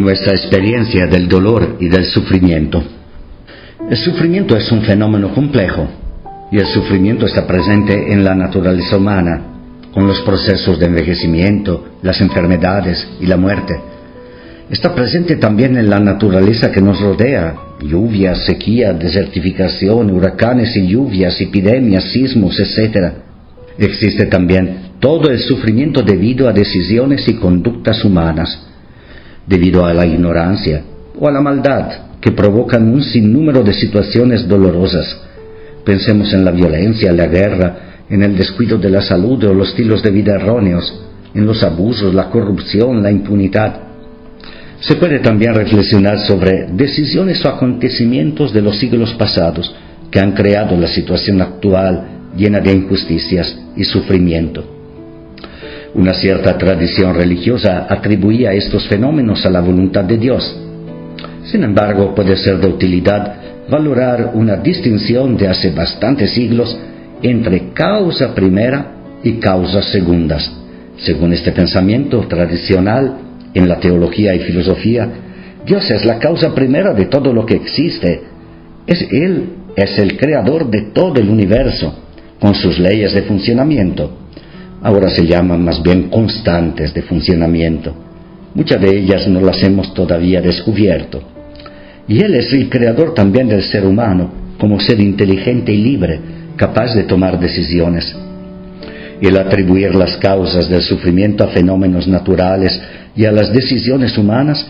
nuestra experiencia del dolor y del sufrimiento. El sufrimiento es un fenómeno complejo y el sufrimiento está presente en la naturaleza humana, con los procesos de envejecimiento, las enfermedades y la muerte. Está presente también en la naturaleza que nos rodea, lluvia, sequía, desertificación, huracanes y lluvias, epidemias, sismos, etc. Existe también todo el sufrimiento debido a decisiones y conductas humanas, debido a la ignorancia o a la maldad que provocan un sinnúmero de situaciones dolorosas. Pensemos en la violencia, la guerra, en el descuido de la salud o los estilos de vida erróneos, en los abusos, la corrupción, la impunidad. Se puede también reflexionar sobre decisiones o acontecimientos de los siglos pasados que han creado la situación actual llena de injusticias y sufrimiento. Una cierta tradición religiosa atribuía estos fenómenos a la voluntad de Dios. Sin embargo, puede ser de utilidad valorar una distinción de hace bastantes siglos entre causa primera y causas segundas. Según este pensamiento tradicional en la teología y filosofía, Dios es la causa primera de todo lo que existe. Es Él es el creador de todo el universo, con sus leyes de funcionamiento. Ahora se llaman más bien constantes de funcionamiento. Muchas de ellas no las hemos todavía descubierto. Y Él es el creador también del ser humano, como ser inteligente y libre, capaz de tomar decisiones. El atribuir las causas del sufrimiento a fenómenos naturales y a las decisiones humanas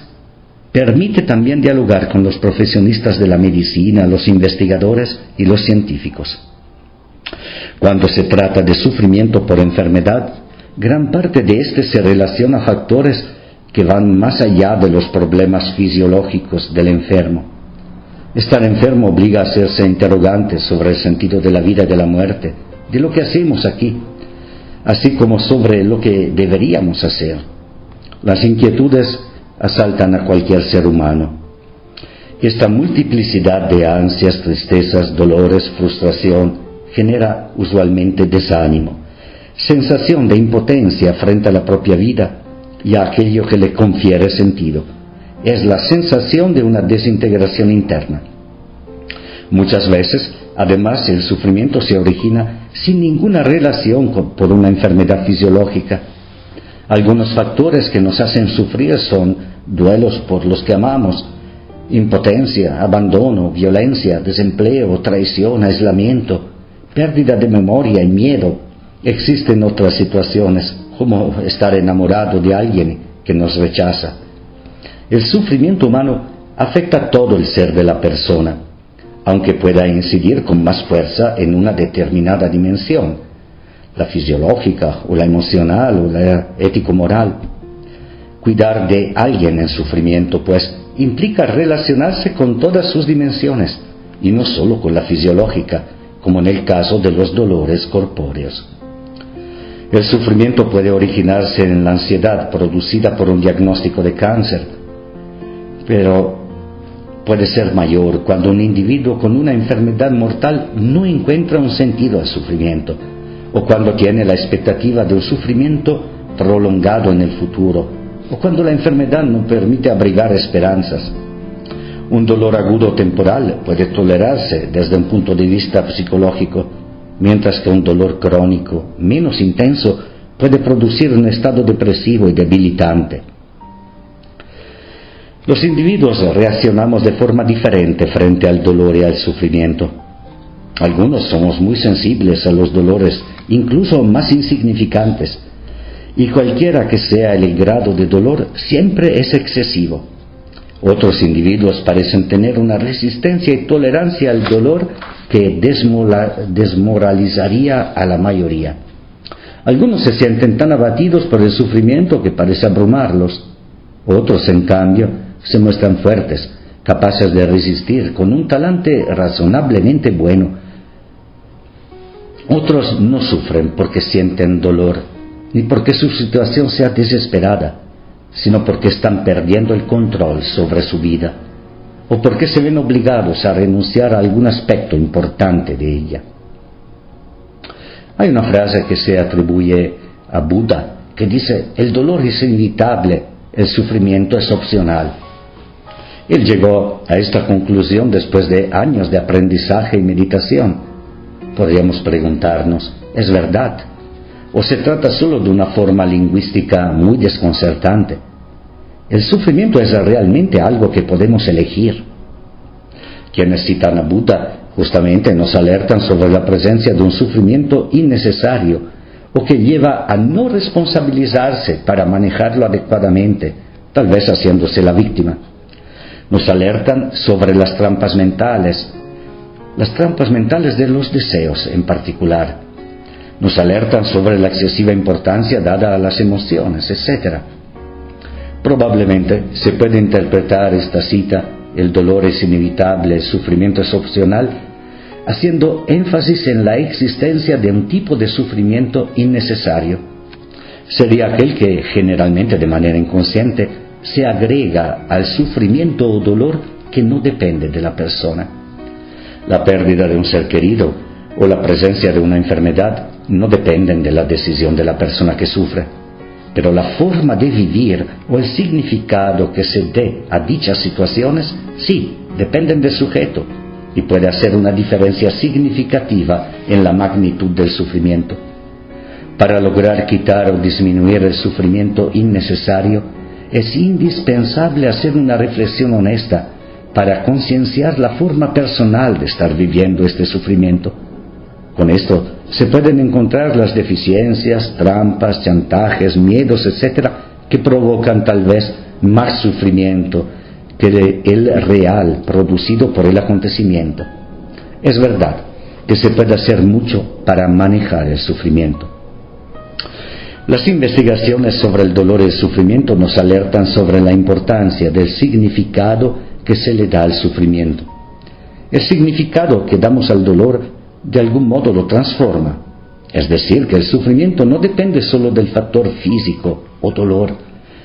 permite también dialogar con los profesionistas de la medicina, los investigadores y los científicos. Cuando se trata de sufrimiento por enfermedad, gran parte de este se relaciona a factores que van más allá de los problemas fisiológicos del enfermo Estar enfermo obliga a hacerse interrogantes sobre el sentido de la vida y de la muerte, de lo que hacemos aquí, así como sobre lo que deberíamos hacer. Las inquietudes asaltan a cualquier ser humano. Esta multiplicidad de ansias, tristezas, dolores, frustración genera usualmente desánimo, sensación de impotencia frente a la propia vida y a aquello que le confiere sentido es la sensación de una desintegración interna. Muchas veces, además, el sufrimiento se origina sin ninguna relación con, por una enfermedad fisiológica. Algunos factores que nos hacen sufrir son duelos por los que amamos, impotencia, abandono, violencia, desempleo, traición, aislamiento, pérdida de memoria y miedo. Existen otras situaciones, como estar enamorado de alguien que nos rechaza el sufrimiento humano afecta todo el ser de la persona, aunque pueda incidir con más fuerza en una determinada dimensión, la fisiológica o la emocional o la ético-moral. Cuidar de alguien en sufrimiento, pues, implica relacionarse con todas sus dimensiones y no solo con la fisiológica, como en el caso de los dolores corpóreos. El sufrimiento puede originarse en la ansiedad producida por un diagnóstico de cáncer, pero puede ser mayor cuando un individuo con una enfermedad mortal no encuentra un sentido al sufrimiento o cuando tiene la expectativa de un sufrimiento prolongado en el futuro o cuando la enfermedad no permite abrigar esperanzas. Un dolor agudo temporal puede tolerarse desde un punto de vista psicológico, mientras que un dolor crónico, menos intenso, puede producir un estado depresivo y debilitante. Los individuos reaccionamos de forma diferente frente al dolor y al sufrimiento. Algunos somos muy sensibles a los dolores, incluso más insignificantes, y cualquiera que sea el grado de dolor siempre es excesivo. Otros individuos parecen tener una resistencia y tolerancia al dolor que desmoralizaría a la mayoría. Algunos se sienten tan abatidos por el sufrimiento que parece abrumarlos. Otros, en cambio, se muestran fuertes, capaces de resistir, con un talante razonablemente bueno. Otros no sufren porque sienten dolor, ni porque su situación sea desesperada, sino porque están perdiendo el control sobre su vida, o porque se ven obligados a renunciar a algún aspecto importante de ella. Hay una frase que se atribuye a Buda que dice, el dolor es inevitable el sufrimiento es opcional. Él llegó a esta conclusión después de años de aprendizaje y meditación. Podríamos preguntarnos, ¿es verdad? ¿O se trata solo de una forma lingüística muy desconcertante? El sufrimiento es realmente algo que podemos elegir. Quienes citan a Buda justamente nos alertan sobre la presencia de un sufrimiento innecesario o que lleva a no responsabilizarse para manejarlo adecuadamente, tal vez haciéndose la víctima. Nos alertan sobre las trampas mentales, las trampas mentales de los deseos en particular. Nos alertan sobre la excesiva importancia dada a las emociones, etc. Probablemente se puede interpretar esta cita, el dolor es inevitable, el sufrimiento es opcional, haciendo énfasis en la existencia de un tipo de sufrimiento innecesario. Sería aquel que, generalmente de manera inconsciente, se agrega al sufrimiento o dolor que no depende de la persona. La pérdida de un ser querido o la presencia de una enfermedad no dependen de la decisión de la persona que sufre, pero la forma de vivir o el significado que se dé a dichas situaciones sí dependen del sujeto y puede hacer una diferencia significativa en la magnitud del sufrimiento. Para lograr quitar o disminuir el sufrimiento innecesario, es indispensable hacer una reflexión honesta para concienciar la forma personal de estar viviendo este sufrimiento. Con esto se pueden encontrar las deficiencias, trampas, chantajes, miedos, etc., que provocan tal vez más sufrimiento que el real producido por el acontecimiento. Es verdad que se puede hacer mucho para manejar el sufrimiento. Las investigaciones sobre el dolor y el sufrimiento nos alertan sobre la importancia del significado que se le da al sufrimiento. El significado que damos al dolor de algún modo lo transforma. Es decir, que el sufrimiento no depende solo del factor físico o dolor,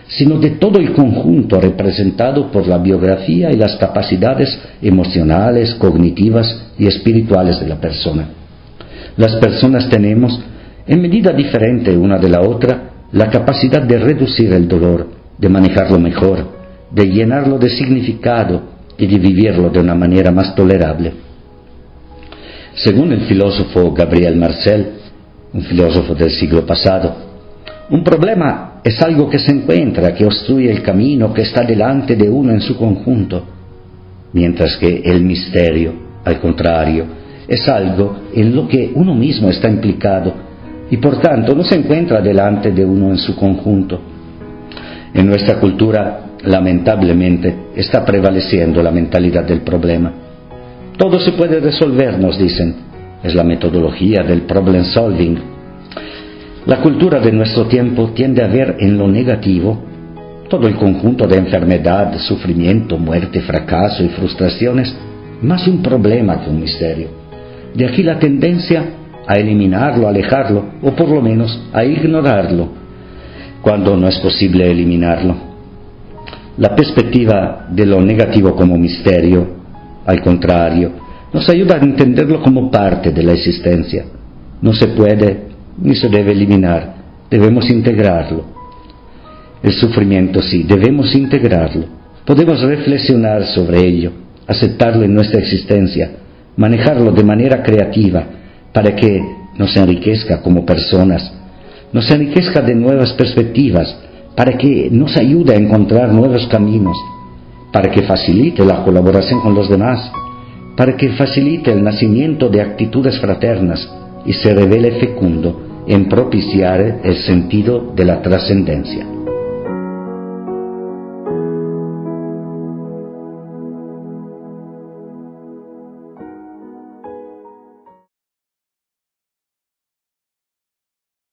sino de todo el conjunto representado por la biografía y las capacidades emocionales, cognitivas y espirituales de la persona. Las personas tenemos, en medida diferente una de la otra, la capacidad de reducir el dolor, de manejarlo mejor, de llenarlo de significado y de vivirlo de una manera más tolerable. Según el filósofo Gabriel Marcel, un filósofo del siglo pasado, un problema es algo que se encuentra, que obstruye el camino, que está delante de uno en su conjunto, mientras que el misterio, al contrario, es algo en lo que uno mismo está implicado y por tanto no se encuentra delante de uno en su conjunto. En nuestra cultura, lamentablemente, está prevaleciendo la mentalidad del problema. Todo se puede resolver, nos dicen. Es la metodología del problem solving la cultura de nuestro tiempo tiende a ver en lo negativo todo el conjunto de enfermedad, sufrimiento, muerte, fracaso y frustraciones más un problema que un misterio. De aquí la tendencia a eliminarlo, alejarlo o por lo menos a ignorarlo cuando no es posible eliminarlo. La perspectiva de lo negativo como misterio, al contrario, nos ayuda a entenderlo como parte de la existencia. No se puede ni se debe eliminar, debemos integrarlo. El sufrimiento sí, debemos integrarlo. Podemos reflexionar sobre ello, aceptarlo en nuestra existencia, manejarlo de manera creativa para que nos enriquezca como personas, nos enriquezca de nuevas perspectivas, para que nos ayude a encontrar nuevos caminos, para que facilite la colaboración con los demás, para que facilite el nacimiento de actitudes fraternas, y se revele fecundo en propiciar el sentido de la trascendencia.